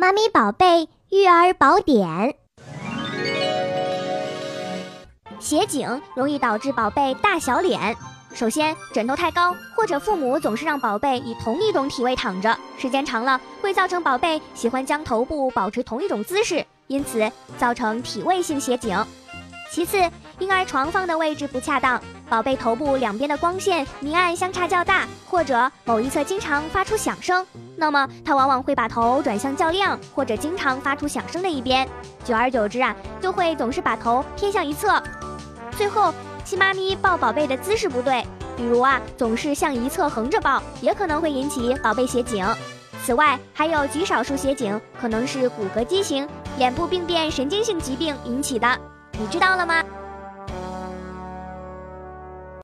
妈咪宝贝育儿宝典：斜颈容易导致宝贝大小脸。首先，枕头太高，或者父母总是让宝贝以同一种体位躺着，时间长了会造成宝贝喜欢将头部保持同一种姿势，因此造成体位性斜颈。其次，婴儿床放的位置不恰当，宝贝头部两边的光线明暗相差较大，或者某一侧经常发出响声。那么，他往往会把头转向较亮或者经常发出响声的一边，久而久之啊，就会总是把头偏向一侧。最后，亲妈咪抱宝贝的姿势不对，比如啊，总是向一侧横着抱，也可能会引起宝贝斜颈。此外，还有极少数斜颈可能是骨骼畸形、眼部病变、神经性疾病引起的，你知道了吗？